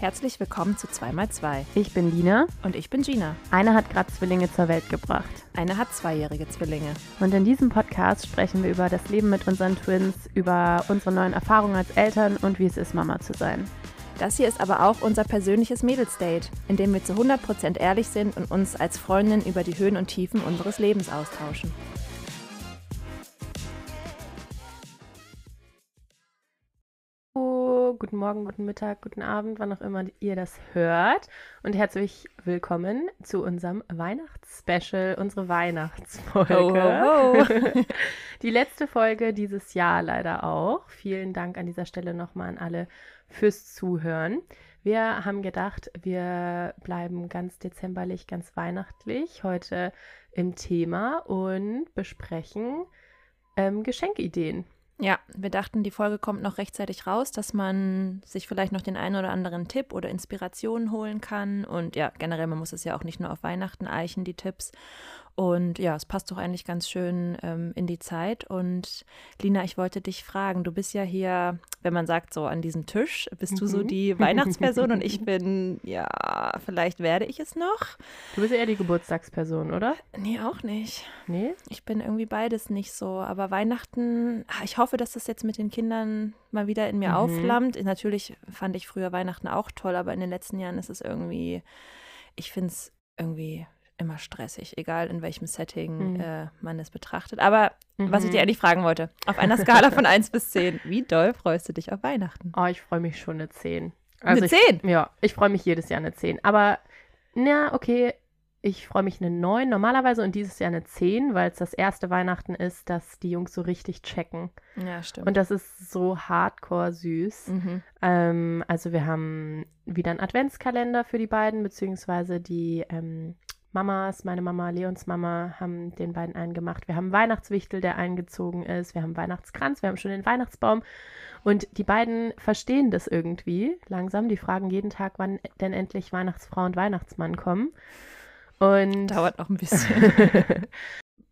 Herzlich willkommen zu 2x2. Ich bin Lina. Und ich bin Gina. Eine hat gerade Zwillinge zur Welt gebracht. Eine hat zweijährige Zwillinge. Und in diesem Podcast sprechen wir über das Leben mit unseren Twins, über unsere neuen Erfahrungen als Eltern und wie es ist, Mama zu sein. Das hier ist aber auch unser persönliches Mädelsdate, in dem wir zu 100% ehrlich sind und uns als Freundin über die Höhen und Tiefen unseres Lebens austauschen. Guten Morgen, guten Mittag, guten Abend, wann auch immer ihr das hört. Und herzlich willkommen zu unserem Weihnachtsspecial, unsere Weihnachtsfolge. Ho, ho, ho. Die letzte Folge dieses Jahr leider auch. Vielen Dank an dieser Stelle nochmal an alle fürs Zuhören. Wir haben gedacht, wir bleiben ganz dezemberlich, ganz weihnachtlich heute im Thema und besprechen ähm, Geschenkideen. Ja, wir dachten, die Folge kommt noch rechtzeitig raus, dass man sich vielleicht noch den einen oder anderen Tipp oder Inspiration holen kann. Und ja, generell, man muss es ja auch nicht nur auf Weihnachten eichen, die Tipps. Und ja, es passt doch eigentlich ganz schön ähm, in die Zeit. Und Lina, ich wollte dich fragen, du bist ja hier, wenn man sagt, so an diesem Tisch, bist du so Mhm. die Weihnachtsperson und ich bin, ja, vielleicht werde ich es noch. Du bist eher die Geburtstagsperson, oder? Nee, auch nicht. Nee? Ich bin irgendwie beides nicht so. Aber Weihnachten, ah, ich hoffe, dass das jetzt mit den Kindern mal wieder in mir Mhm. aufflammt. Natürlich fand ich früher Weihnachten auch toll, aber in den letzten Jahren ist es irgendwie, ich finde es irgendwie immer stressig, egal in welchem Setting Mhm. äh, man es betrachtet. Aber was ich Mhm. dir eigentlich fragen wollte, auf einer Skala von 1 bis 10, wie doll freust du dich auf Weihnachten? Oh, ich freue mich schon eine 10. Eine ich, 10? Ja, ich freue mich jedes Jahr eine 10. Aber, na, okay, ich freue mich eine 9 normalerweise und dieses Jahr eine 10, weil es das erste Weihnachten ist, dass die Jungs so richtig checken. Ja, stimmt. Und das ist so hardcore süß. mhm. Ähm, also wir haben wieder einen Adventskalender für die beiden, beziehungsweise die ähm, Mamas, meine Mama, Leons Mama, haben den beiden einen gemacht. Wir haben Weihnachtswichtel, der eingezogen ist. Wir haben Weihnachtskranz, wir haben schon den Weihnachtsbaum. Und die beiden verstehen das irgendwie langsam. Die fragen jeden Tag, wann denn endlich Weihnachtsfrau und Weihnachtsmann kommen. Und Dauert noch ein bisschen.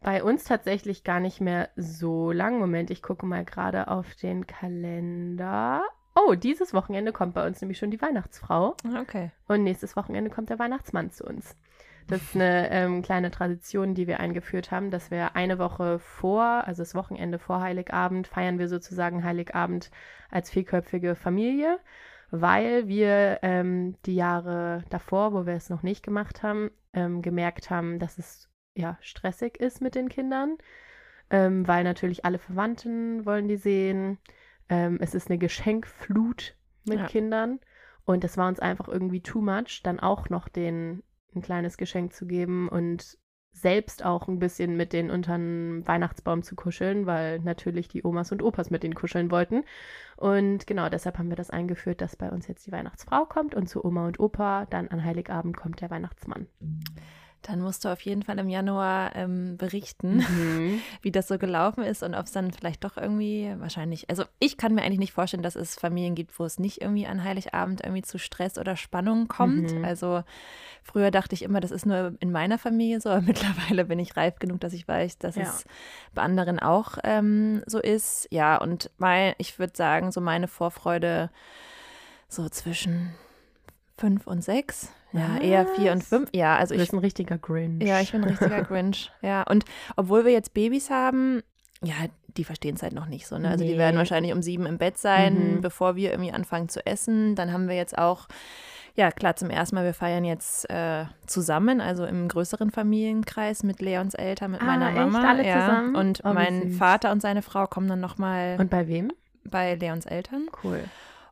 bei uns tatsächlich gar nicht mehr so lang. Moment, ich gucke mal gerade auf den Kalender. Oh, dieses Wochenende kommt bei uns nämlich schon die Weihnachtsfrau okay. und nächstes Wochenende kommt der Weihnachtsmann zu uns. Das ist eine ähm, kleine Tradition, die wir eingeführt haben, dass wir eine Woche vor, also das Wochenende vor Heiligabend, feiern wir sozusagen Heiligabend als vierköpfige Familie, weil wir ähm, die Jahre davor, wo wir es noch nicht gemacht haben, ähm, gemerkt haben, dass es ja stressig ist mit den Kindern, ähm, weil natürlich alle Verwandten wollen die sehen. Ähm, es ist eine Geschenkflut mit Ja. Kindern und es war uns einfach irgendwie too much, dann auch noch den ein kleines Geschenk zu geben und selbst auch ein bisschen mit den Weihnachtsbaum zu kuscheln, weil natürlich die Omas und Opas mit denen kuscheln wollten. Und genau deshalb haben wir das eingeführt, dass bei uns jetzt die Weihnachtsfrau kommt und zu Oma und Opa dann an Heiligabend kommt der Weihnachtsmann. Dann musst du auf jeden Fall im Januar ähm, berichten. wie das so gelaufen ist und ob es dann vielleicht doch irgendwie wahrscheinlich, also ich kann mir eigentlich nicht vorstellen, dass es Familien gibt, wo es nicht irgendwie an Heiligabend irgendwie zu Stress oder Spannung kommt. Mhm. Also früher dachte ich immer, das ist nur in meiner Familie so, aber mittlerweile bin ich reif genug, dass ich weiß, dass Ja. es bei anderen auch ähm, so ist. Ja, und mein, ich würde sagen, so meine Vorfreude so zwischen fünf und sechs. Ja, eher vier und Was? fünf. Ja, also Du ich bist ein richtiger Grinch. ja, ich bin ein richtiger Grinch. Ja, und obwohl wir jetzt Babys haben, ja, die verstehen es halt noch nicht so. Ne? Also die Nee. werden wahrscheinlich um sieben im Bett sein, Mhm. bevor wir irgendwie anfangen zu essen. Dann haben wir jetzt auch, ja klar, zum ersten Mal, wir feiern jetzt äh, zusammen, also im größeren Familienkreis mit Leons Eltern, mit Ah, meiner echt? Mama. Alle ja. zusammen? Und Oh, mein süß. Vater und seine Frau kommen dann nochmal Und bei wem? bei Leons Eltern. Cool.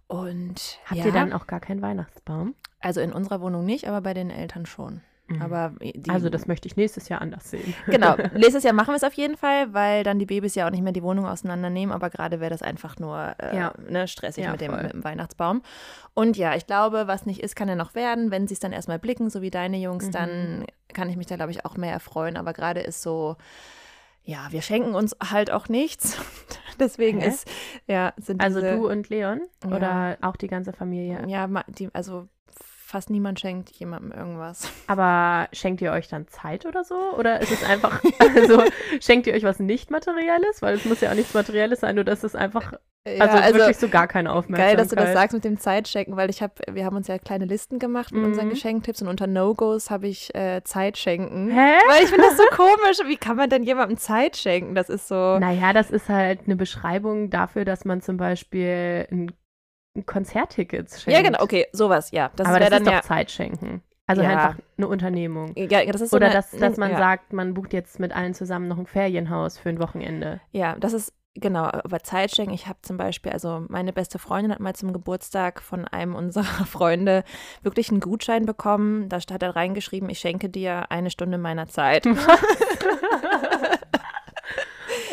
Und Habt ja, ihr dann auch gar keinen Weihnachtsbaum? also in unserer Wohnung nicht, aber bei den Eltern schon. Mhm. Aber die, Also das möchte ich nächstes Jahr anders sehen. Genau, nächstes Jahr machen wir es auf jeden Fall, weil dann die Babys ja auch nicht mehr die Wohnung auseinandernehmen, aber gerade wäre das einfach nur äh, Ja. ne, stressig Ja, mit, dem, mit dem Weihnachtsbaum. Und ja, ich glaube, was nicht ist, kann ja noch werden. Wenn sie es dann erstmal blicken, so wie deine Jungs, Mhm. dann kann ich mich da, glaube ich, auch mehr erfreuen. Aber gerade ist so, ja, wir schenken uns halt auch nichts. Deswegen Hä? ist, ja, sind Also diese, du und Leon Ja. oder auch die ganze Familie? ja, die, also fast niemand schenkt jemandem irgendwas. Aber schenkt ihr euch dann Zeit oder so? Oder ist es einfach, also schenkt ihr euch was nicht Materielles? Weil es muss ja auch nichts Materielles sein, nur dass es einfach, Ja, also, wirklich so gar keine Aufmerksamkeit. Geil, dass du das sagst mit dem Zeitschenken, weil ich habe, wir haben uns ja kleine Listen gemacht mit unseren Mhm. Geschenktipps und unter No-Gos habe ich äh, Zeitschenken. Hä? Weil ich finde das so komisch. Wie kann man denn jemandem Zeit schenken? Das ist so. Naja, das ist halt eine Beschreibung dafür, dass man zum Beispiel ein Konzerttickets schenkt. ja, genau, okay, sowas, ja. Das Aber das dann ist doch ja. Zeit schenken. Also Ja. einfach eine Unternehmung. Ja, das ist so Oder eine, dass, dass man ja. sagt, man bucht jetzt mit allen zusammen noch ein Ferienhaus für ein Wochenende. Ja, das ist genau, aber Zeitschenken. Ich habe zum Beispiel, also meine beste Freundin hat mal zum Geburtstag von einem unserer Freunde wirklich einen Gutschein bekommen. Da hat er reingeschrieben, ich schenke dir eine Stunde meiner Zeit.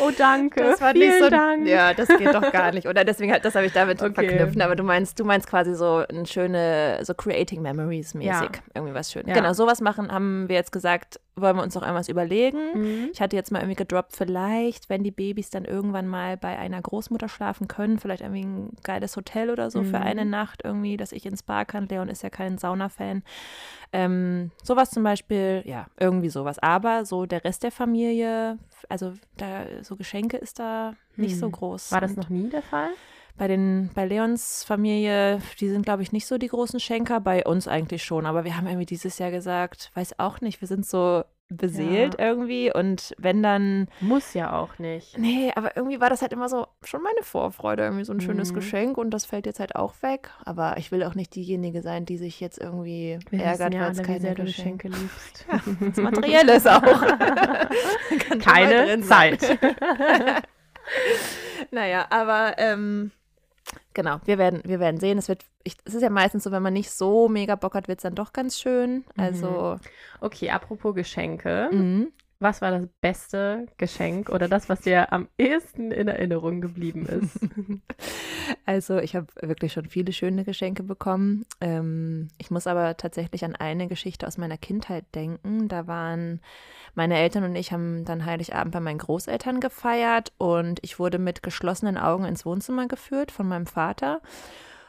Oh, danke. Das war Vielen nicht so, Dank. Ja, das geht doch gar nicht. Oder deswegen, halt- das habe ich damit Okay. verknüpft. Aber du meinst, du meinst quasi so ein schöne, so Creating Memories mäßig. Ja. Irgendwie was Schönes. Ja. Genau, sowas machen, haben wir jetzt gesagt, wollen wir uns noch irgendwas überlegen. Mhm. Ich hatte jetzt mal irgendwie gedroppt, vielleicht, wenn die Babys dann irgendwann mal bei einer Großmutter schlafen können, vielleicht irgendwie ein geiles Hotel oder so für Mhm. eine Nacht irgendwie, dass ich ins Spa kann. Leon ist ja kein Sauna-Fan. Ähm, sowas zum Beispiel, ja, irgendwie sowas. Aber so der Rest der Familie, also da so Geschenke ist da nicht so Hm. groß. War das noch nie der Fall? Bei den, bei Leons Familie, die sind, glaube ich, nicht so die großen Schenker, bei uns eigentlich schon. Aber wir haben irgendwie dieses Jahr gesagt, weiß auch nicht, wir sind so beseelt irgendwie. Und wenn dann, Muss ja auch nicht. nee, aber irgendwie war das halt immer so schon meine Vorfreude, irgendwie so ein schönes Mhm. Geschenk. Und das fällt jetzt halt auch weg. Aber ich will auch nicht diejenige sein, die sich jetzt irgendwie Wir ärgert, ja weil es keine Geschenke liebst. Das Materielle ist auch. Keine. Zeit. Naja, aber ähm, genau, wir werden, wir werden sehen. Es wird, ich, es ist ja meistens so, wenn man nicht so mega Bock hat, wird es dann doch ganz schön. Also, Okay, apropos Geschenke. mhm. Was war das beste Geschenk oder das, was dir am ehesten in Erinnerung geblieben ist? also ich habe wirklich schon viele schöne Geschenke bekommen. Ähm, ich muss aber tatsächlich an eine Geschichte aus meiner Kindheit denken. Da waren meine Eltern und ich haben dann Heiligabend bei meinen Großeltern gefeiert und ich wurde mit geschlossenen Augen ins Wohnzimmer geführt von meinem Vater.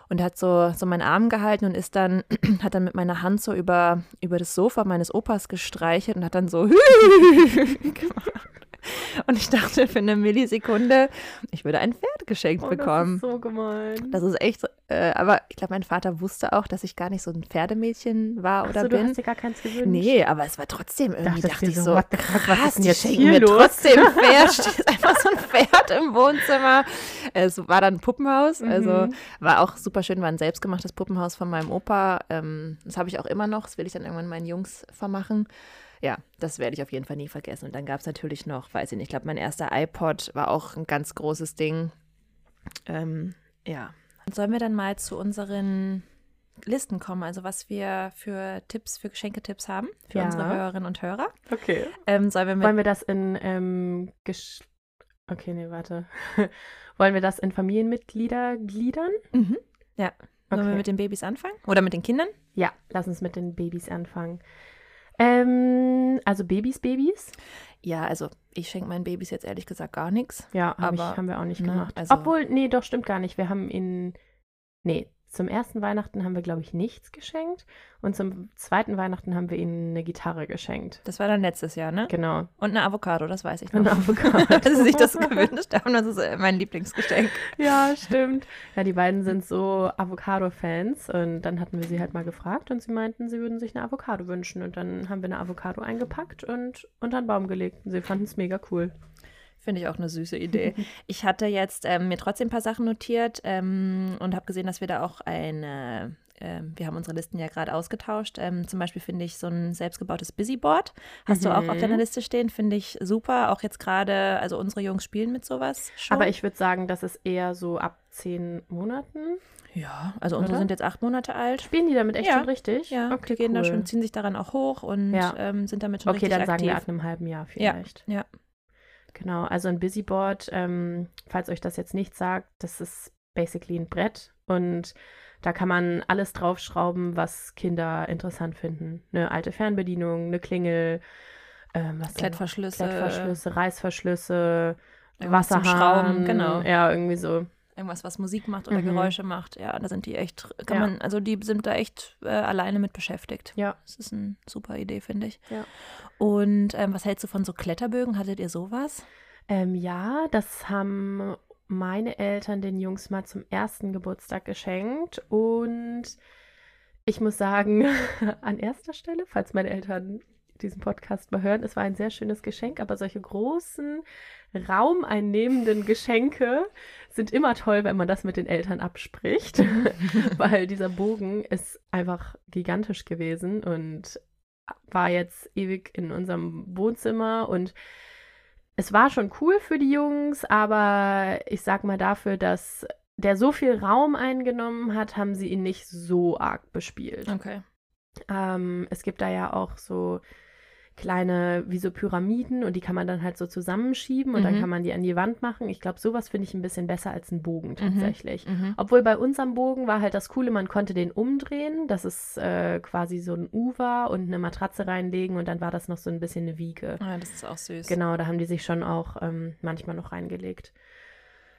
Und hat so, so meinen Arm gehalten und ist dann, hat dann mit meiner Hand so über, über das Sofa meines Opas gestreichelt und hat dann so gemacht. Und ich dachte für eine Millisekunde, ich würde ein Pferd geschenkt Oh, bekommen. Das ist so gemein. Das ist echt, so- äh, aber ich glaube, mein Vater wusste auch, dass ich gar nicht so ein Pferdemädchen war oder Achso, du bin. hast dir gar keins gewünscht. Nee, aber es war trotzdem irgendwie, Dachtest dachte ich so, so, what fuck, was krass, ist denn die jetzt schenken hier mir los? trotzdem ein Pferd. Steht einfach so ein Pferd im Wohnzimmer. Es war dann ein Puppenhaus, also Mhm. war auch super schön, war ein selbstgemachtes Puppenhaus von meinem Opa. Ähm, das habe ich auch immer noch, das will ich dann irgendwann meinen Jungs vermachen. Ja, das werde ich auf jeden Fall nie vergessen. Und dann gab es natürlich noch, weiß ich nicht, ich glaube, mein erster iPod war auch ein ganz großes Ding. Ähm, ja. Sollen wir dann mal zu unseren Listen kommen, also was wir für Tipps, für Geschenketipps haben für Ja. unsere Hörerinnen und Hörer? Okay. Ähm, sollen wir mit Wollen wir das in ähm, Gesch Okay, nee, warte. Wollen wir das in Familienmitglieder gliedern? Mhm. Ja. Sollen wir Okay. mit den Babys anfangen? Oder mit den Kindern? Ja, lass uns mit den Babys anfangen. Ähm, also Babys, Babys? Ja, also ich schenke meinen Babys jetzt ehrlich gesagt gar nichts. Ja, hab ich, Aber, haben wir auch nicht ne, gemacht. also- Obwohl, nee, doch, stimmt gar nicht. Wir haben in, nee, zum ersten Weihnachten haben wir, glaube ich, nichts geschenkt. Und zum zweiten Weihnachten haben wir ihnen eine Gitarre geschenkt. Das war dann letztes Jahr, ne? Genau. Und eine Avocado, das weiß ich noch. Eine Avocado. Dass sie sich das gewünscht haben, das ist äh, mein Lieblingsgeschenk. Ja, stimmt. Ja, die beiden sind so Avocado-Fans und dann hatten wir sie halt mal gefragt und sie meinten, sie würden sich eine Avocado wünschen und dann haben wir eine Avocado eingepackt und unter den Baum gelegt und sie fanden es mega cool. Finde ich auch eine süße Idee. Ich hatte jetzt ähm, mir trotzdem ein paar Sachen notiert ähm, und habe gesehen, dass wir da auch eine, ähm, wir haben unsere Listen ja gerade ausgetauscht. Ähm, zum Beispiel finde ich so ein selbstgebautes Busyboard. Hast du auch auf Mhm. deiner Liste stehen, finde ich super. Auch jetzt gerade, also unsere Jungs spielen mit sowas schon. Aber ich würde sagen, das ist eher so ab zehn Monaten. ja, also unsere Oder? sind jetzt acht Monate alt. Spielen die damit echt Ja. schon richtig? Ja, okay, die gehen da cool. schon, ziehen sich daran auch hoch und Ja. ähm, sind damit schon Okay, richtig dann sagen aktiv. wir ab einem halben Jahr vielleicht. ja. Genau, also ein Busyboard, ähm, falls euch das jetzt nicht sagt, das ist basically ein Brett und da kann man alles draufschrauben, was Kinder interessant finden. Eine alte Fernbedienung, eine Klingel, ähm? Klettverschlüsse. Klettverschlüsse, Reißverschlüsse, Wasserhahn, Schrauben, genau. Ja, irgendwie so. Irgendwas, was Musik macht oder Mhm. Geräusche macht. Ja, da sind die echt, kann Ja. man, also die sind da echt äh, alleine mit beschäftigt. Ja. Das ist eine super Idee, finde ich. Ja. Und ähm, was hältst du von so Kletterbögen? Hattet ihr sowas? Ähm, ja, das haben meine Eltern den Jungs mal zum ersten Geburtstag geschenkt. Und ich muss sagen, an erster Stelle, falls meine Eltern diesen Podcast mal hören, es war ein sehr schönes Geschenk, aber solche großen, raumeinnehmenden Geschenke sind immer toll, wenn man das mit den Eltern abspricht, weil dieser Bogen ist einfach gigantisch gewesen und war jetzt ewig in unserem Wohnzimmer und es war schon cool für die Jungs, aber ich sag mal dafür, dass der so viel Raum eingenommen hat, haben sie ihn nicht so arg bespielt. Okay. Ähm, es gibt da ja auch so kleine, wie so Pyramiden und die kann man dann halt so zusammenschieben und dann Mhm. kann man die an die Wand machen. Ich glaube, sowas finde ich ein bisschen besser als ein Bogen tatsächlich. Mhm. Obwohl bei unserem Bogen war halt das Coole, man konnte den umdrehen, dass es äh, quasi so ein U war und eine Matratze reinlegen und dann war das noch so ein bisschen eine Wiege. Ah, das ist auch süß. Genau, da haben die sich schon auch ähm, manchmal noch reingelegt.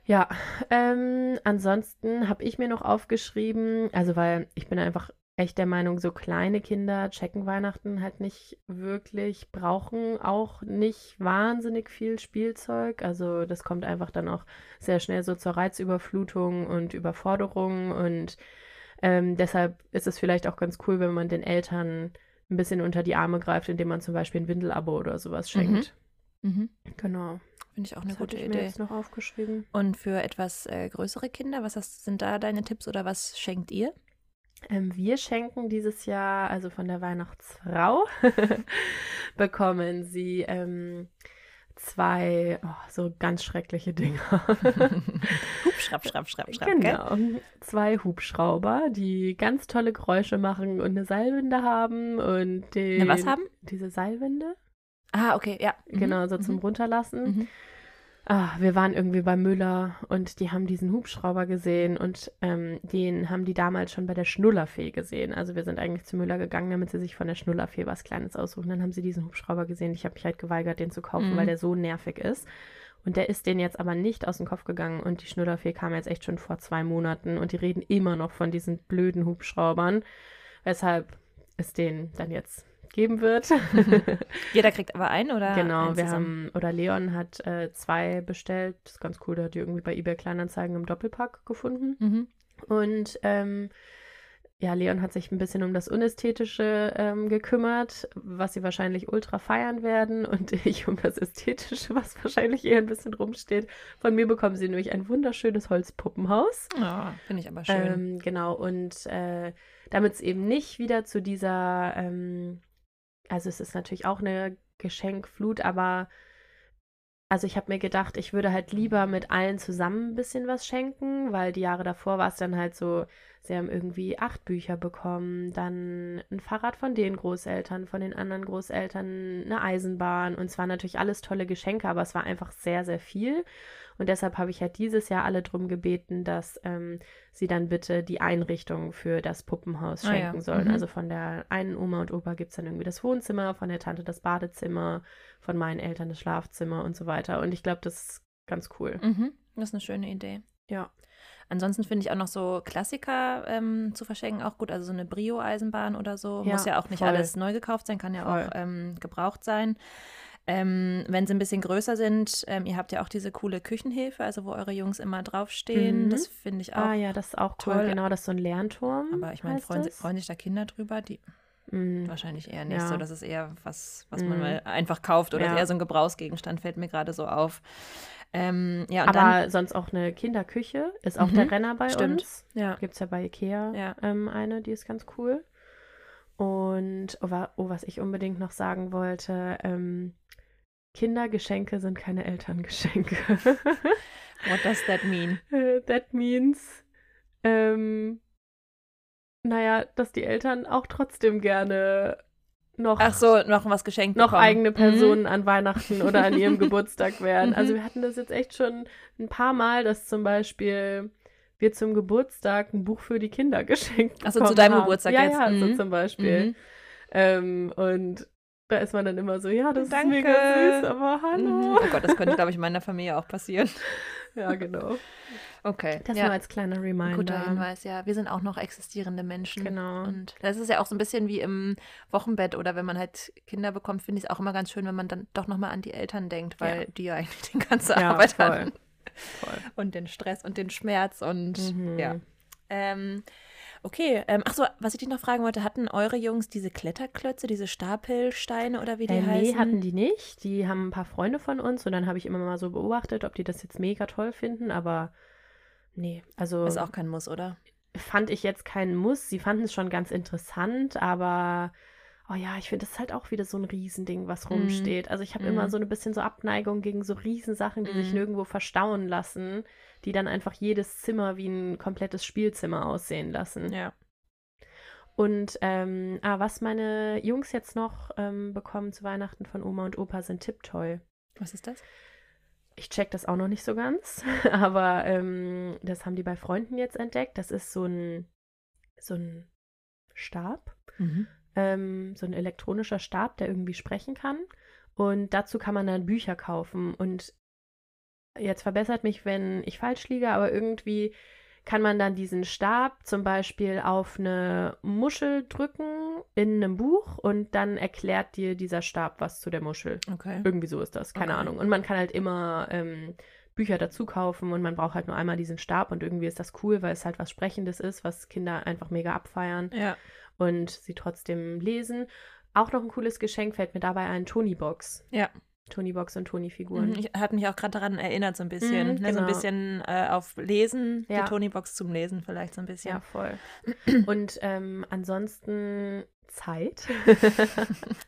Ja, ähm, ansonsten habe ich mir noch aufgeschrieben, also weil ich bin einfach echt der Meinung, so kleine Kinder checken Weihnachten halt nicht wirklich, brauchen auch nicht wahnsinnig viel Spielzeug. Also das kommt einfach dann auch sehr schnell so zur Reizüberflutung und Überforderung und ähm, deshalb ist es vielleicht auch ganz cool, wenn man den Eltern ein bisschen unter die Arme greift, indem man zum Beispiel ein Windelabo oder sowas schenkt. Mhm. Genau. Finde ich auch eine Das gute ich mir Idee. jetzt noch aufgeschrieben. Und für etwas äh, größere Kinder, was hast, sind da deine Tipps oder was schenkt ihr? Ähm, wir schenken dieses Jahr, also von der Weihnachtsfrau, bekommen sie ähm, zwei oh, so ganz schreckliche Dinge. Hup, schrapp, schrapp, schrapp, schrapp. Gell? genau. Zwei Hubschrauber, die ganz tolle Geräusche machen und eine Seilwinde haben und den, Eine was haben? Diese Seilwinde, Ah, okay, ja. Mhm. genau, so zum Mhm. Runterlassen. Mhm. Ah, wir waren irgendwie bei Müller und die haben diesen Hubschrauber gesehen und ähm, den haben die damals schon bei der Schnullerfee gesehen. Also wir sind eigentlich zu Müller gegangen, damit sie sich von der Schnullerfee was Kleines aussuchen. Dann haben sie diesen Hubschrauber gesehen. Ich habe mich halt geweigert, den zu kaufen, Mhm. weil der so nervig ist. Und der ist denen jetzt aber nicht aus dem Kopf gegangen und die Schnullerfee kam jetzt echt schon vor zwei Monaten und die reden immer noch von diesen blöden Hubschraubern, weshalb es den dann jetzt geben wird. Jeder kriegt aber einen oder? Genau, einen wir haben, oder Leon hat äh, zwei bestellt. Das ist ganz cool, der hat die irgendwie bei eBay Kleinanzeigen im Doppelpack gefunden. Mhm. Und ähm, ja, Leon hat sich ein bisschen um das Unästhetische ähm, gekümmert, was sie wahrscheinlich ultra feiern werden. Und ich um das Ästhetische, was wahrscheinlich eher ein bisschen rumsteht. Von mir bekommen sie nämlich ein wunderschönes Holzpuppenhaus. Ja, finde ich aber schön. Ähm, genau, und äh, damit es eben nicht wieder zu dieser, ähm, also es ist natürlich auch eine Geschenkflut, aber also ich habe mir gedacht, ich würde halt lieber mit allen zusammen ein bisschen was schenken, weil die Jahre davor war es dann halt so, sie haben irgendwie acht Bücher bekommen, dann ein Fahrrad von den Großeltern, von den anderen Großeltern, eine Eisenbahn und zwar natürlich alles tolle Geschenke, aber es war einfach sehr, sehr viel. Und deshalb habe ich halt dieses Jahr alle drum gebeten, dass ähm, sie dann bitte die Einrichtung für das Puppenhaus Ah ja. schenken sollen. Mhm. Also von der einen Oma und Opa gibt es dann irgendwie das Wohnzimmer, von der Tante das Badezimmer, von meinen Eltern das Schlafzimmer und so weiter. Und ich glaube, das ist ganz cool. Mhm. Das ist eine schöne Idee. Ja. Ansonsten finde ich auch noch so Klassiker ähm, zu verschenken auch gut. Also so eine Brio-Eisenbahn oder so. Ja, Muss ja auch nicht voll. alles neu gekauft sein, kann ja Voll. auch ähm, gebraucht sein. Ähm, wenn sie ein bisschen größer sind, ähm, ihr habt ja auch diese coole Küchenhilfe, also wo eure Jungs immer draufstehen. Mhm. Das finde ich auch. Ah ja, das ist auch cool. toll. Genau, das ist so ein Lernturm. Aber ich meine, freuen, freuen sich da Kinder drüber? Die Mm, wahrscheinlich eher nicht Ja. so. Das ist eher was, was man Mhm. mal einfach kauft oder Ja. eher so ein Gebrauchsgegenstand, fällt mir gerade so auf. Ähm, ja, und Aber dann. sonst auch eine Kinderküche ist auch Mhm, der Renner bei stimmt. uns. Ja. Gibt es ja bei Ikea ähm, eine, die ist ganz cool. Und oh, oh, was ich unbedingt noch sagen wollte, ähm, Kindergeschenke sind keine Elterngeschenke. What does that mean? Äh, That means, ähm, naja, dass die Eltern auch trotzdem gerne noch, Ach so, noch was geschenkt noch bekommen. eigene Mhm. Personen an Weihnachten oder an ihrem Geburtstag wären. Also Mhm. wir hatten das jetzt echt schon ein paar Mal, dass zum Beispiel wir zum Geburtstag ein Buch für die Kinder geschenkt Ach so, zu deinem haben. Geburtstag ja, jetzt. Ja, so Mhm. zum Beispiel. Mhm. Ähm, und da ist man dann immer so, ja, das Danke. ist mega süß, aber hallo. Mhm. Oh Gott, das könnte, glaube ich, in meiner Familie auch passieren. Ja, genau. Okay. Das ja. nur als kleiner Reminder. Guter Hinweis, ja. Wir sind auch noch existierende Menschen. Genau. Und das ist ja auch so ein bisschen wie im Wochenbett oder wenn man halt Kinder bekommt, finde ich es auch immer ganz schön, wenn man dann doch nochmal an die Eltern denkt, weil Ja. die ja eigentlich die ganze Ja, Arbeit voll. hatten. Und den Stress und den Schmerz und Mhm. ja. Ähm, okay, ähm, ach so, was ich dich noch fragen wollte, hatten eure Jungs diese Kletterklötze, diese Stapelsteine oder wie die Äh, nee, heißen? hatten die nicht. Die haben ein paar Freunde von uns und dann habe ich immer mal so beobachtet, ob die das jetzt mega toll finden, aber nee, also Ist auch kein Muss, oder? fand ich jetzt keinen Muss. Sie fanden es schon ganz interessant, aber oh ja, ich finde das ist halt auch wieder so ein Riesending, was Mhm. rumsteht. Also ich habe Mhm. immer so ein bisschen so Abneigung gegen so Riesensachen, die sich Mhm. nirgendwo verstauen lassen, die dann einfach jedes Zimmer wie ein komplettes Spielzimmer aussehen lassen. Ja. Und ähm, ah, was meine Jungs jetzt noch ähm, bekommen zu Weihnachten von Oma und Opa sind Tipptoy. Was ist das? Ich check das auch noch nicht so ganz, aber ähm, das haben die bei Freunden jetzt entdeckt. Das ist so ein, so ein Stab, ähm, so ein elektronischer Stab, der irgendwie sprechen kann. Und dazu kann man dann Bücher kaufen. Und jetzt verbessert mich, wenn ich falsch liege, aber irgendwie kann man dann diesen Stab zum Beispiel auf eine Muschel drücken in einem Buch und dann erklärt dir dieser Stab was zu der Muschel. Okay. Irgendwie so ist das, keine Okay. Ahnung. Und man kann halt immer ähm, Bücher dazu kaufen und man braucht halt nur einmal diesen Stab und irgendwie ist das cool, weil es halt was Sprechendes ist, was Kinder einfach mega abfeiern Ja. Und sie trotzdem lesen. Auch noch ein cooles Geschenk fällt mir dabei ein, Tony-Box. Ja. Tony-Box und Tony-Figuren. Mhm, Ich habe mich auch gerade daran erinnert, so ein bisschen. Mhm, ne, So ein genau. bisschen äh, auf Lesen, Ja. die Tony-Box zum Lesen vielleicht so ein bisschen. Ja, voll. Und ähm, ansonsten Zeit.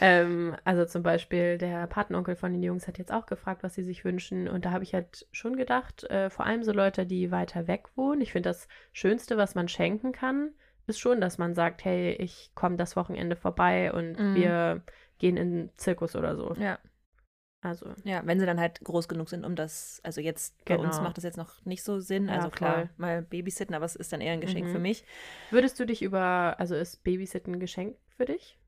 ähm, also zum Beispiel der Patenonkel von den Jungs hat jetzt auch gefragt, was sie sich wünschen. Und da habe ich halt schon gedacht, äh, vor allem so Leute, die weiter weg wohnen. Ich finde, das Schönste, was man schenken kann, ist schon, dass man sagt, hey, ich komme das Wochenende vorbei und Mhm. wir gehen in den Zirkus oder so. Ja. Also, Ja, wenn sie dann halt groß genug sind, um das, also jetzt bei uns Genau. macht das jetzt noch nicht so Sinn. Ja, Also klar, voll. mal babysitten, aber es ist dann eher ein Geschenk Mhm. für mich. würdest du dich über, also ist Babysitten ein Geschenk für dich?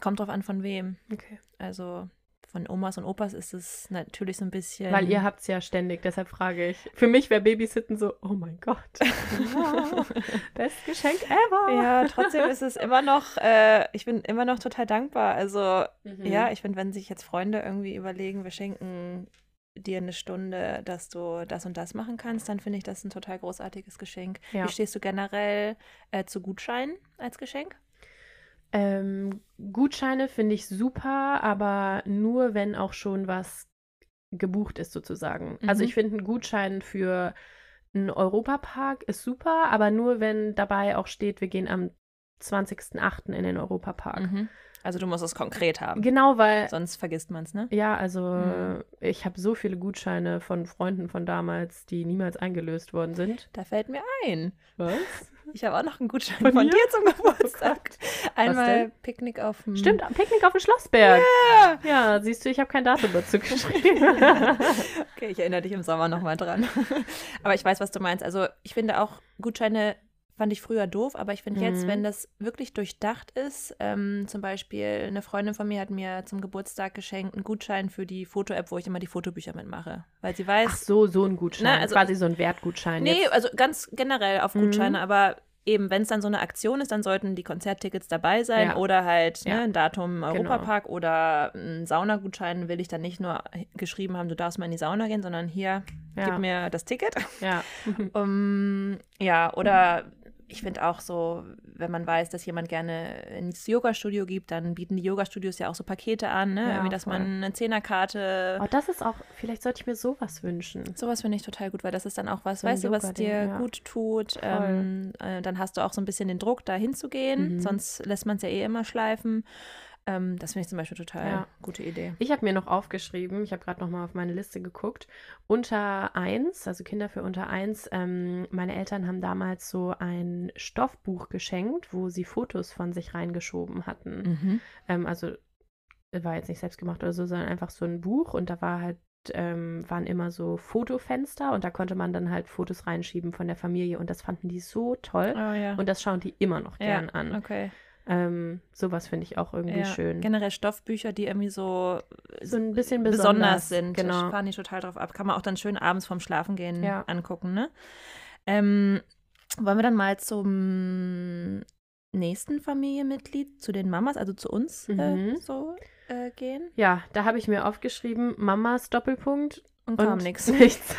Kommt drauf an, von wem. Okay. Also von Omas und Opas ist es natürlich so ein bisschen. Weil ihr habt es ja ständig, deshalb frage ich. Für mich wäre Babysitten so, oh mein Gott. Ja, Best Geschenk ever. Ja, trotzdem ist es immer noch, äh, ich bin immer noch total dankbar. Also, Mhm. ja, ich finde, wenn sich jetzt Freunde irgendwie überlegen, wir schenken dir eine Stunde, dass du das und das machen kannst, dann finde ich das ein total großartiges Geschenk. Ja. Wie stehst du generell äh, zu Gutscheinen als Geschenk? Ähm, Gutscheine finde ich super, aber nur, wenn auch schon was gebucht ist, sozusagen. Also Mhm. ich finde, ein Gutschein für einen Europapark ist super, aber nur, wenn dabei auch steht, wir gehen am 20.08. in den Europapark. Mhm. Also du musst es konkret haben. Genau, weil Sonst vergisst man es, ne? Ja, also Mhm. ich habe so viele Gutscheine von Freunden von damals, die niemals eingelöst worden sind. Da fällt mir ein. Was? Ich habe auch noch einen Gutschein Von von, dir zum Geburtstag. Einmal denn? Picknick auf dem. Stimmt, am Picknick auf dem Schlossberg. Ja. Ja, siehst du, ich habe kein Datum dazu geschrieben. Okay, ich erinnere dich im Sommer nochmal dran. aber ich weiß, was du meinst. Also ich finde auch, Gutscheine fand ich früher doof, aber ich finde jetzt, Mhm. wenn das wirklich durchdacht ist, ähm, zum Beispiel eine Freundin von mir hat mir zum Geburtstag geschenkt einen Gutschein für die Foto-App, wo ich immer die Fotobücher mitmache. Weil sie weiß, Ach so, so ein Gutschein. Na, also- quasi so ein Wertgutschein. Nee, jetzt. also ganz generell auf Mhm. Gutscheine, aber eben, wenn es dann so eine Aktion ist, dann sollten die Konzerttickets dabei sein Ja. oder halt Ja. ne, ein Datum im Genau. Europapark oder ein Saunagutschein will ich dann nicht nur geschrieben haben, du darfst mal in die Sauna gehen, sondern hier, Ja. gib mir das Ticket. Ja. Um, ja, oder ich finde auch so, wenn man weiß, dass jemand gerne ins Yoga-Studio gibt, dann bieten die Yoga-Studios ja auch so Pakete an, ne? Ja, Irgendwie, dass voll. man eine Zehnerkarte Oh, das ist auch, vielleicht sollte ich mir sowas wünschen. Sowas finde ich total gut, weil das ist dann auch was, So weißt du, was dir ja. gut tut. Ähm, äh, dann hast du auch so ein bisschen den Druck, da hinzugehen. Mhm. Sonst lässt man es ja eh immer schleifen. Ähm, das finde ich zum Beispiel total Ja. gute Idee. Ich habe mir noch aufgeschrieben, ich habe gerade noch mal auf meine Liste geguckt, unter eins, also Kinder für unter eins, ähm, meine Eltern haben damals so ein Stoffbuch geschenkt, wo sie Fotos von sich reingeschoben hatten. Mhm. Ähm, also war jetzt nicht selbst gemacht oder so, sondern einfach so ein Buch und da war halt ähm, waren immer so Fotofenster und da konnte man dann halt Fotos reinschieben von der Familie und das fanden die so toll Oh ja. und das schauen die immer noch ja, gern an. Okay. Ähm, sowas finde ich auch irgendwie Ja, schön. Generell Stoffbücher, die irgendwie so, So ein bisschen besonders, besonders, sind. genau. Fahren die total drauf ab. Kann man auch dann schön abends vorm Schlafengehen Ja. angucken, ne? Ähm, wollen wir dann mal zum nächsten Familienmitglied, zu den Mamas, also zu uns äh, Mhm. so äh, gehen? Ja, da habe ich mir aufgeschrieben, Mamas Doppelpunkt Und kam nichts. nichts.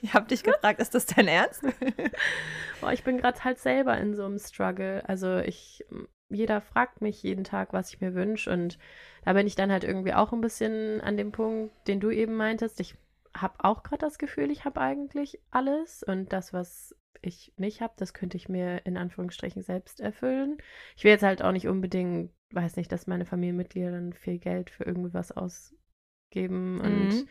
ich habe dich gefragt, ist das dein Ernst? Boah, ich bin gerade halt selber in so einem Struggle. Also ich, jeder fragt mich jeden Tag, was ich mir wünsche und da bin ich dann halt irgendwie auch ein bisschen an dem Punkt, den du eben meintest. Ich habe auch gerade das Gefühl, ich habe eigentlich alles und das, was ich nicht habe, das könnte ich mir in Anführungsstrichen selbst erfüllen. Ich will jetzt halt auch nicht unbedingt, weiß nicht, dass meine Familienmitglieder dann viel Geld für irgendwie was ausgeben und Mhm.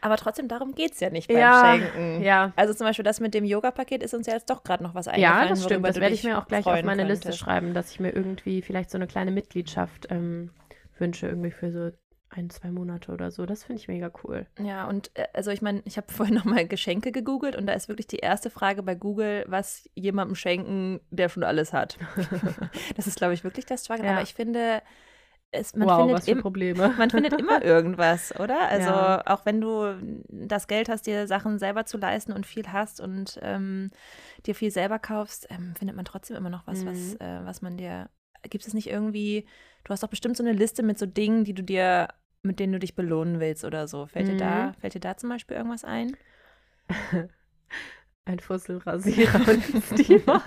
Aber trotzdem, darum geht es ja nicht beim ja, Schenken. ja, Also zum Beispiel das mit dem Yoga-Paket ist uns ja jetzt doch gerade noch was eingefallen. Ja, das stimmt. Das werde ich mir auch gleich auf meine Liste könntest. schreiben, dass ich mir irgendwie vielleicht so eine kleine Mitgliedschaft ähm, wünsche, irgendwie für so ein, zwei Monate oder so. Das finde ich mega cool. Ja, und äh, also ich meine, ich habe vorhin nochmal Geschenke gegoogelt und da ist wirklich die erste Frage bei Google, was jemandem schenken, der schon alles hat. das ist, glaube ich, wirklich der Struggle. Ja. Aber ich finde, es, man, wow, findet was für im, Probleme. man findet immer irgendwas, oder? Also Ja. auch wenn du das Geld hast, dir Sachen selber zu leisten und viel hast und ähm, dir viel selber kaufst, ähm, findet man trotzdem immer noch was, was, Mhm. äh, was man dir. Gibt es nicht irgendwie, du hast doch bestimmt so eine Liste mit so Dingen, die du dir, mit denen du dich belohnen willst oder so. Fällt dir da, Mhm. fällt dir da zum Beispiel irgendwas ein? Ein Fusselrasierer und ein Steamer.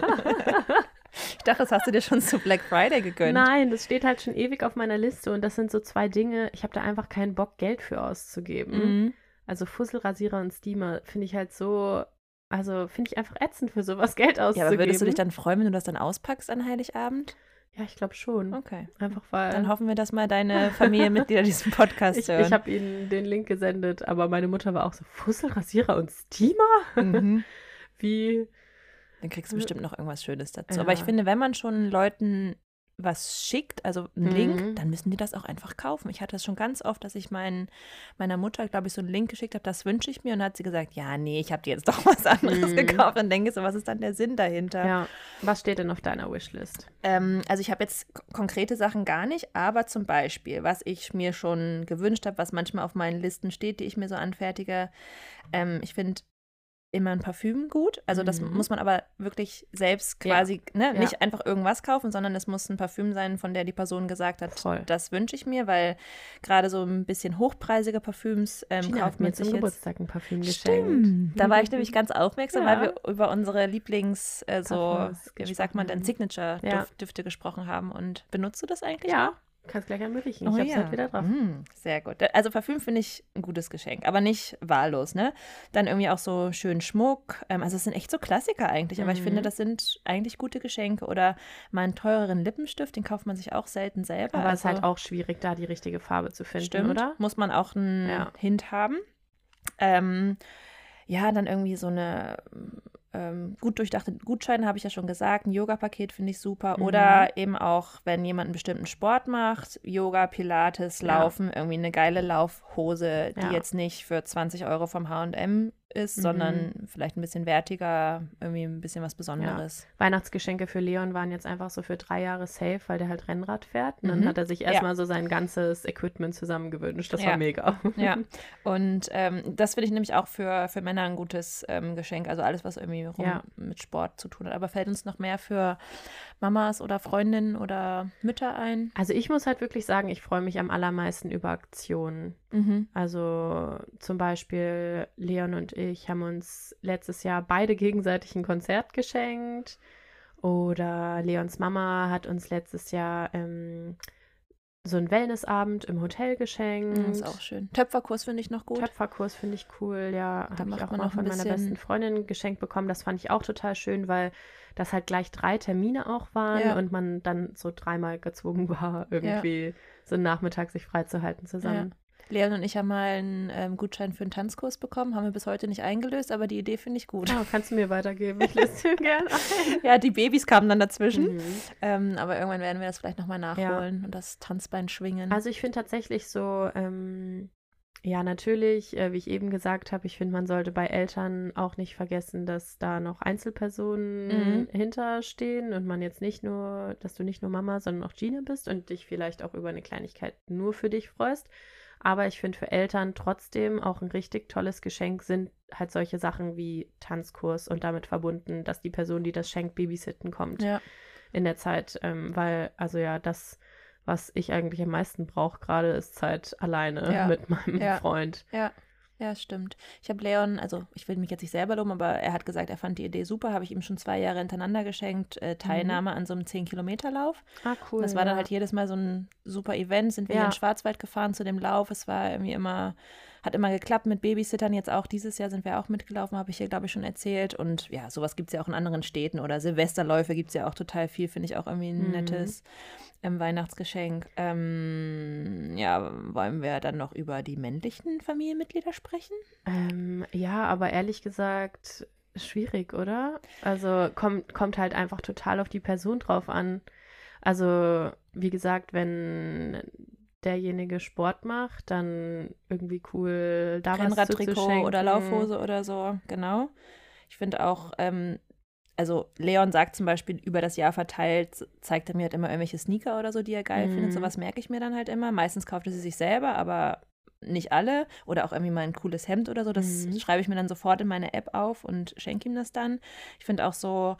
Ich dachte, das hast du dir schon zu Black Friday gegönnt. Nein, das steht halt schon ewig auf meiner Liste und das sind so zwei Dinge, ich habe da einfach keinen Bock, Geld für auszugeben. Mhm. Also Fusselrasierer und Steamer finde ich halt so, also finde ich einfach ätzend für sowas Geld auszugeben. Ja, aber würdest du dich dann freuen, wenn du das dann auspackst an Heiligabend? Ja, ich glaube schon. Okay. Einfach weil. Dann hoffen wir, dass mal deine Familienmitglieder diesen Podcast Ich, hören. ich habe ihnen den Link gesendet, aber meine Mutter war auch so, Fusselrasierer und Steamer? Mhm. Wie? Dann kriegst du bestimmt noch irgendwas Schönes dazu. Ja. Aber ich finde, wenn man schon Leuten was schickt, also einen Mhm. Link, dann müssen die das auch einfach kaufen. Ich hatte es schon ganz oft, dass ich mein, meiner Mutter, glaube ich, so einen Link geschickt habe, das wünsche ich mir. Und dann hat sie gesagt, ja, nee, ich habe dir jetzt doch was anderes Mhm. gekauft. Dann denke ich so, was ist dann der Sinn dahinter? Ja. Was steht denn auf deiner Wishlist? Ähm, also ich habe jetzt konkrete Sachen gar nicht, aber zum Beispiel, was ich mir schon gewünscht habe, was manchmal auf meinen Listen steht, die ich mir so anfertige, ähm, ich finde immer ein Parfüm gut. Also das Mhm. muss man aber wirklich selbst Ja. quasi, ne, Ja. nicht einfach irgendwas kaufen, sondern es muss ein Parfüm sein, von der die Person gesagt hat, Voll. das wünsche ich mir, weil gerade so ein bisschen hochpreisige Parfüms ähm, kauft man mir zum sich jetzt. Geburtstag ein Parfüm geschenkt. Stimmt. Da war ich nämlich ganz aufmerksam, Ja. weil wir über unsere Lieblings, äh, so, Parfums wie sagt man denn, Signature-Düfte Ja. gesprochen haben. Und benutzt du das eigentlich? Ja, kannst gleich einmal riechen. Oh, ich hab's ja. halt wieder drauf. Mm, sehr gut. Also Parfüm finde ich ein gutes Geschenk, aber nicht wahllos, ne? Dann irgendwie auch so schön Schmuck. Ähm, also es sind echt so Klassiker eigentlich, aber ich Mhm. finde, das sind eigentlich gute Geschenke. Oder mal einen teureren Lippenstift, den kauft man sich auch selten selber. Aber es ist also, halt auch schwierig, da die richtige Farbe zu finden, Stimmt, oder? muss man auch einen Ja. Hint haben. Ähm, ja, dann irgendwie so eine ähm, gut durchdachte Gutscheine, habe ich ja schon gesagt. Ein Yoga-Paket finde ich super. Mhm. Oder eben auch, wenn jemand einen bestimmten Sport macht, Yoga, Pilates, Ja. Laufen, irgendwie eine geile Laufhose, die Ja. jetzt nicht für 20 Euro vom H&M ist, Mhm. sondern vielleicht ein bisschen wertiger, irgendwie ein bisschen was Besonderes. Weihnachtsgeschenke für Leon waren jetzt einfach so für drei Jahre safe, weil der halt Rennrad fährt. Und dann Mhm. hat er sich Ja. erstmal so sein ganzes Equipment zusammengewünscht. Das Ja. war mega. Ja, und ähm, das finde ich nämlich auch für, für Männer ein gutes ähm, Geschenk. Also alles, was irgendwie rum Ja. mit Sport zu tun hat. Aber fällt uns noch mehr für Mamas oder Freundinnen oder Mütter ein? Also ich muss halt wirklich sagen, ich freue mich am allermeisten über Aktionen. Mhm. Also zum Beispiel Leon und ich haben uns letztes Jahr beide gegenseitig ein Konzert geschenkt. Oder Leons Mama hat uns letztes Jahr ähm, so einen Wellnessabend im Hotel geschenkt. Das ist auch schön. Töpferkurs finde ich noch gut. Töpferkurs finde ich cool, ja. Habe ich auch mal von meiner besten Freundin geschenkt bekommen. Das fand ich auch total schön, weil das halt gleich drei Termine auch waren Ja. und man dann so dreimal gezwungen war, irgendwie so einen Nachmittag sich freizuhalten zusammen. Leon und ich haben mal einen ähm, Gutschein für einen Tanzkurs bekommen, haben wir bis heute nicht eingelöst, aber die Idee finde ich gut. Oh, kannst du mir weitergeben? Ich lese dir gerne. Ja, die Babys kamen dann dazwischen. Mhm. Ähm, aber irgendwann werden wir das vielleicht nochmal nachholen und das Tanzbein schwingen. Also ich finde tatsächlich so, ähm, Ja, natürlich, äh, wie ich eben gesagt habe, ich finde, man sollte bei Eltern auch nicht vergessen, dass da noch Einzelpersonen Mhm. hinterstehen und man jetzt nicht nur, dass du nicht nur Mama, sondern auch Gina bist und dich vielleicht auch über eine Kleinigkeit nur für dich freust. Aber ich finde für Eltern trotzdem auch ein richtig tolles Geschenk sind halt solche Sachen wie Tanzkurs und damit verbunden, dass die Person, die das schenkt, babysitten kommt Ja. in der Zeit, ähm, weil, also ja, das, was ich eigentlich am meisten brauche gerade, ist Zeit alleine Ja. mit meinem Ja. Freund. Ja, ja, stimmt. Ich habe Leon, also ich will mich jetzt nicht selber loben, aber er hat gesagt, er fand die Idee super, habe ich ihm schon zwei Jahre hintereinander geschenkt, äh, Teilnahme an so einem 10-Kilometer-Lauf. Ah, cool. das war dann ja. halt jedes Mal so ein super Event, sind wir Ja. in den Schwarzwald gefahren zu dem Lauf. Es war irgendwie immer, hat immer geklappt mit Babysittern. Jetzt auch dieses Jahr sind wir auch mitgelaufen, habe ich hier, glaube ich, schon erzählt. Und ja, sowas gibt es ja auch in anderen Städten oder Silvesterläufe gibt es ja auch total viel, finde ich auch irgendwie ein Mhm. nettes ähm, Weihnachtsgeschenk. Ähm, ja, wollen wir dann noch über die männlichen Familienmitglieder sprechen? Ähm, ja, aber ehrlich gesagt, schwierig, oder? Also kommt, kommt halt einfach total auf die Person drauf an. Also, wie gesagt, wenn derjenige Sport macht, dann irgendwie cool da Rennradtrikot oder Laufhose oder so, genau. Ich finde auch, ähm, also Leon sagt zum Beispiel über das Jahr verteilt, zeigt er mir halt immer irgendwelche Sneaker oder so, die er geil Mhm. findet. Sowas merke ich mir dann halt immer. Meistens kauft er sie sich selber, aber nicht alle. Oder auch irgendwie mal ein cooles Hemd oder so. Das Mhm. schreibe ich mir dann sofort in meine App auf und schenke ihm das dann. Ich finde auch so,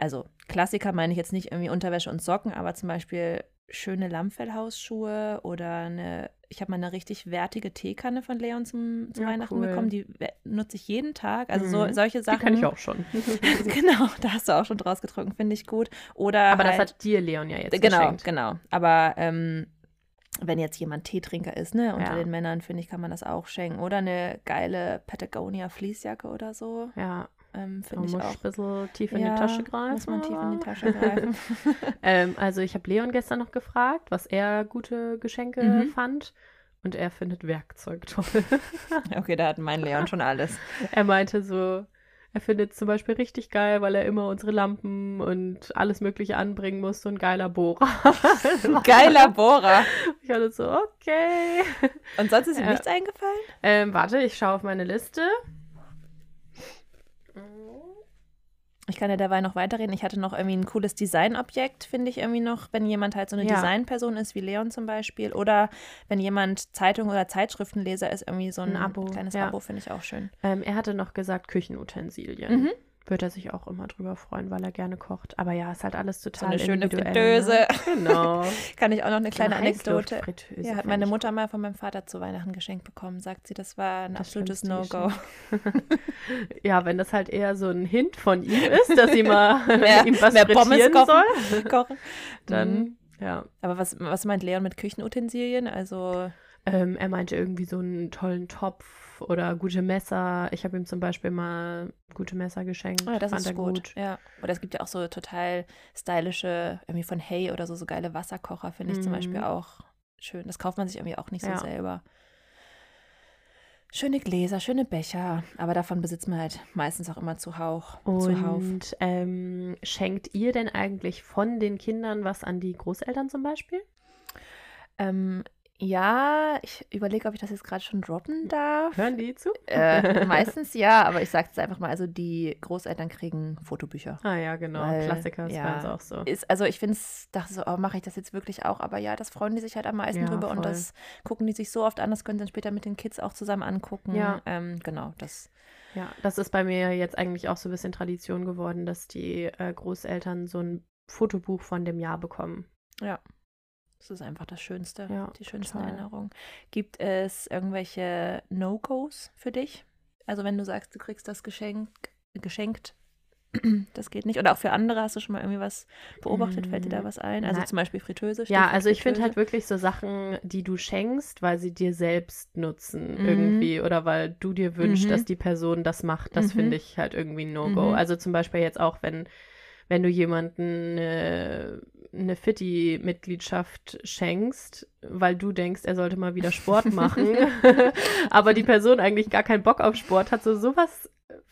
also Klassiker meine ich jetzt nicht irgendwie Unterwäsche und Socken, aber zum Beispiel schöne Lammfellhausschuhe oder eine, ich habe mal eine richtig wertige Teekanne von Leon zum, zu Ja, Weihnachten cool. bekommen. Die nutze ich jeden Tag. Also so, Mhm. solche Die Sachen. kann ich auch schon. genau, da hast du auch schon draus getrunken, finde ich gut. Oder Aber das halt, hat dir Leon ja jetzt genau, geschenkt. genau. Aber ähm, wenn jetzt jemand Teetrinker ist, ne, unter Ja. den Männern, finde ich, kann man das auch schenken. Oder eine geile Patagonia Fließjacke oder so. Ja, Ähm, finde ich muss auch. ein bisschen tief in Ja, die Tasche greifen. Muss man tief in die Tasche greifen. ähm, also ich habe Leon gestern noch gefragt, was er gute Geschenke Mhm. fand. Und er findet Werkzeug toll. okay, da hat mein Leon schon alles. er meinte so, er findet zum Beispiel richtig geil, weil er immer unsere Lampen und alles Mögliche anbringen muss. So ein geiler Bohrer. Geiler Bohrer. Ich hatte so, okay. Und sonst ist ihm Ja. nichts eingefallen? Ähm, warte, ich schaue auf meine Liste. Ich kann ja dabei noch weiterreden. Ich hatte noch irgendwie ein cooles Designobjekt, finde ich irgendwie noch, wenn jemand halt so eine Ja. Designperson ist, wie Leon zum Beispiel. Oder wenn jemand Zeitung- oder Zeitschriftenleser ist, irgendwie so ein, Ein Abo, kleines ja. Abo, finde ich auch schön. Ähm, er hatte noch gesagt Küchenutensilien. Mhm. Würde er sich auch immer drüber freuen, weil er gerne kocht. Aber ja, ist halt alles So total eine schöne Fritteuse. Ne? Genau. Kann ich auch noch eine kleine So eine Anekdote. Ja, hat meine Mutter mal von meinem Vater zu Weihnachten geschenkt bekommen. Sagt sie, das war ein Das absolutes No-Go. Ja, wenn das halt eher so ein Hint von ihm ist, dass sie mal Mehr- ihm was mehr Pommes kochen. soll, Kochen. dann, Mhm. ja. Aber was, was meint Leon mit Küchenutensilien? Also, Ähm, er meinte irgendwie so einen tollen Topf oder gute Messer. Ich habe ihm zum Beispiel mal gute Messer geschenkt. oh, das Fand ist er gut. Ja. Oder es gibt ja auch so total stylische, irgendwie von Hey oder so, so geile Wasserkocher, finde ich zum Mhm. Beispiel auch schön. Das kauft man sich irgendwie auch nicht Ja. so selber. Schöne Gläser, schöne Becher, aber davon besitzt man halt meistens auch immer zuhauf. zuhauf. Und ähm, schenkt ihr denn eigentlich von den Kindern was an die Großeltern zum Beispiel? Ähm, ja, ich überlege, ob ich das jetzt gerade schon droppen darf. Hören die zu? Äh, meistens ja, aber ich sage es einfach mal, also die Großeltern kriegen Fotobücher. Ah ja, genau. Weil, Klassiker ist ja, bei uns auch so. Ist, also ich finde es, dachte so, oh, mache ich das jetzt wirklich auch? Aber ja, das freuen die sich halt am meisten Ja, drüber und voll. das gucken die sich so oft an, das können sie dann später mit den Kids auch zusammen angucken. Ja. Ähm, genau, das. Ja, das ist bei mir jetzt eigentlich auch so ein bisschen Tradition geworden, dass die äh, Großeltern so ein Fotobuch von dem Jahr bekommen. Das ist einfach das Schönste, Ja, die schönsten total. Erinnerungen. Gibt es irgendwelche No-Gos für dich? Also wenn du sagst, du kriegst das Geschenk, geschenkt, das geht nicht. Oder auch für andere hast du schon mal irgendwie was beobachtet? Fällt dir da Mm, was ein? Also nein. zum Beispiel Fritteuse. Ja, also ich finde halt wirklich so Sachen, die du schenkst, weil sie dir selbst nutzen Mhm. irgendwie oder weil du dir wünschst, Mhm. dass die Person das macht. Das Mhm. finde ich halt irgendwie ein No-Go. Mhm. Also zum Beispiel jetzt auch, wenn, wenn du jemanden eine, eine Fitti-Mitgliedschaft schenkst, weil du denkst, er sollte mal wieder Sport machen, aber die Person eigentlich gar keinen Bock auf Sport hat, so sowas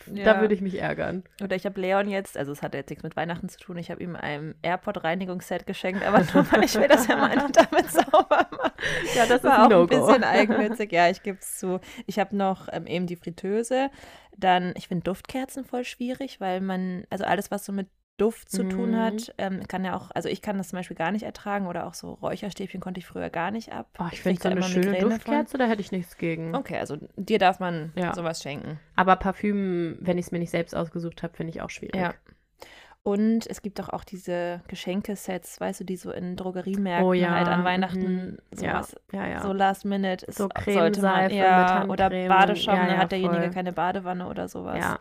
Da Ja. würde ich mich ärgern. Oder ich habe Leon jetzt, also es hat jetzt nichts mit Weihnachten zu tun, ich habe ihm ein AirPod-Reinigungsset geschenkt, aber nur weil ich will, dass er meine damit sauber macht. Ja, das war auch ein bisschen eigenwitzig. Ja, ich gebe es zu. Ich habe noch ähm, eben die Fritteuse. Dann, ich finde Duftkerzen voll schwierig, weil man, also alles, was so mit Duft zu tun Mhm. hat, ähm, kann ja auch, also ich kann das zum Beispiel gar nicht ertragen oder auch so Räucherstäbchen konnte ich früher gar nicht ab. Oh, ich finde so eine schöne Migräne von. Duftkerze, da hätte ich nichts gegen. Okay, also dir darf man Ja. sowas schenken. Aber Parfüm, wenn ich es mir nicht selbst ausgesucht habe, finde ich auch schwierig. Ja. Und es gibt doch auch diese Geschenkesets, weißt du, die so in Drogeriemärkten Oh ja, halt an mhm. Weihnachten Ja, sowas ja, ja. so last minute ist, So sollte man Cremeseife ja, mit oder Badeschaum, ja, dann hat derjenige keine Badewanne oder sowas. ja.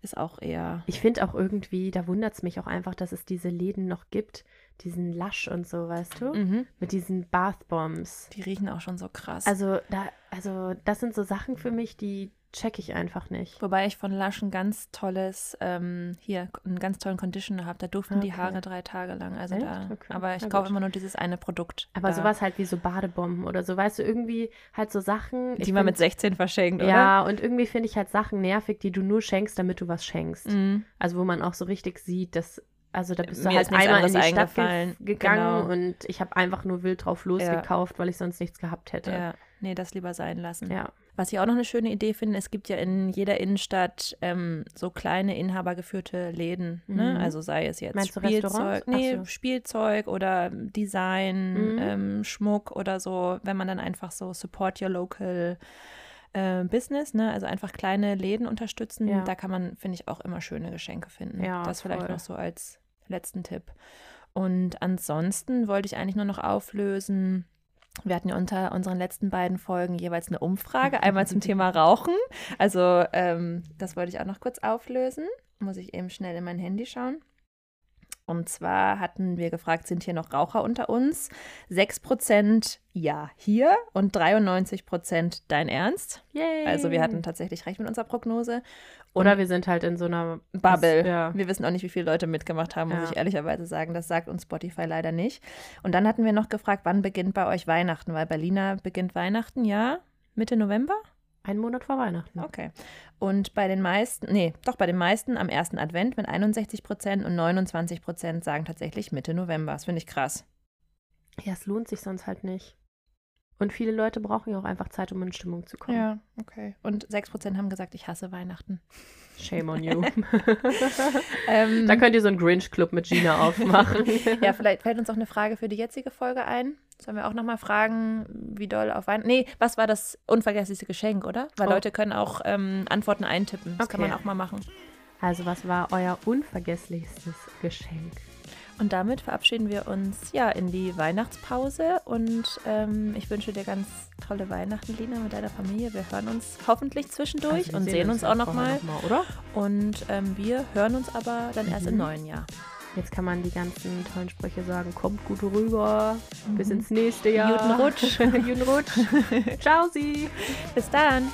Ist auch eher. Ich finde auch irgendwie, da wundert es mich auch einfach, dass es diese Läden noch gibt, diesen Lush und so, weißt du? Mhm. Mit diesen Bathbombs. Die riechen auch schon so krass. Also, da, also, das sind so Sachen für mich, die check ich einfach nicht. Wobei ich von Lush ein ganz tolles, ähm, hier, einen ganz tollen Conditioner habe. Da duften die Okay. Haare drei Tage lang. Also Echt? da, Okay. aber ich kaufe immer nur dieses eine Produkt. Aber da, sowas halt wie so Badebomben oder so, weißt du, irgendwie halt so Sachen. Die ich man find- mit 16 verschenkt, oder? Ja, und irgendwie finde ich halt Sachen nervig, die du nur schenkst, damit du was schenkst. Mhm. Also wo man auch so richtig sieht, dass, also da bist du Mir halt einmal in die Stadt gegangen Genau. und ich habe einfach nur wild drauf losgekauft, weil ich sonst nichts gehabt hätte. Ja, nee, das lieber sein lassen. Ja. Was ich auch noch eine schöne Idee finde, es gibt ja in jeder Innenstadt ähm, so kleine inhabergeführte Läden. Ne? Mhm. Also sei es jetzt Meinst Spielzeug, nee, so. Spielzeug oder Design, Mhm. ähm, Schmuck oder so, wenn man dann einfach so support your local äh, Business, ne? Also einfach kleine Läden unterstützen. Ja. Da kann man, finde ich, auch immer schöne Geschenke finden. Ja, das vielleicht voll. noch so als letzten Tipp. Und ansonsten wollte ich eigentlich nur noch auflösen. Wir hatten ja unter unseren letzten beiden Folgen jeweils eine Umfrage, einmal zum Thema Rauchen. Also ähm, das wollte ich auch noch kurz auflösen. Muss ich eben schnell in mein Handy schauen. Und zwar hatten wir gefragt, sind hier noch Raucher unter uns? 6% ja hier und 93% dein Ernst. Yay. Also wir hatten tatsächlich recht mit unserer Prognose. Oder wir sind halt in so einer Bubble. Ja. Wir wissen auch nicht, wie viele Leute mitgemacht haben, muss Ja. ich ehrlicherweise sagen. Das sagt uns Spotify leider nicht. Und dann hatten wir noch gefragt, wann beginnt bei euch Weihnachten? Weil Berliner beginnt Weihnachten, ja, Mitte November? Ein Monat vor Weihnachten. Okay. Und bei den meisten, nee, doch bei den meisten am ersten Advent mit 61 Prozent und 29 Prozent sagen tatsächlich Mitte November. Das finde ich krass. Ja, es lohnt sich sonst halt nicht. Und viele Leute brauchen ja auch einfach Zeit, um in Stimmung zu kommen. okay. Und 6 Prozent haben gesagt, ich hasse Weihnachten. Shame on you. Ähm, da könnt ihr so einen Grinch-Club mit Gina aufmachen. Ja, vielleicht fällt uns auch eine Frage für die jetzige Folge ein. Sollen wir auch nochmal fragen, wie doll auf Weihnachten. Nee, was war das unvergesslichste Geschenk, oder? Weil Oh. Leute können auch ähm, Antworten eintippen. Das kann Okay. man auch mal machen. Also, was war euer unvergesslichstes Geschenk? Und damit verabschieden wir uns ja in die Weihnachtspause und ähm, ich wünsche dir ganz tolle Weihnachten, Lina, mit deiner Familie. Wir hören uns hoffentlich zwischendurch Also, und sehen uns, ja auch nochmal. noch mal, oder? Und ähm, wir hören uns aber dann erst im Mhm. neuen Jahr. Jetzt kann man die ganzen tollen Sprüche sagen. Kommt gut rüber. Bis Mhm. ins nächste Jahr. Guten Rutsch. Guten Rutsch. Ciao, Sie. Bis dann.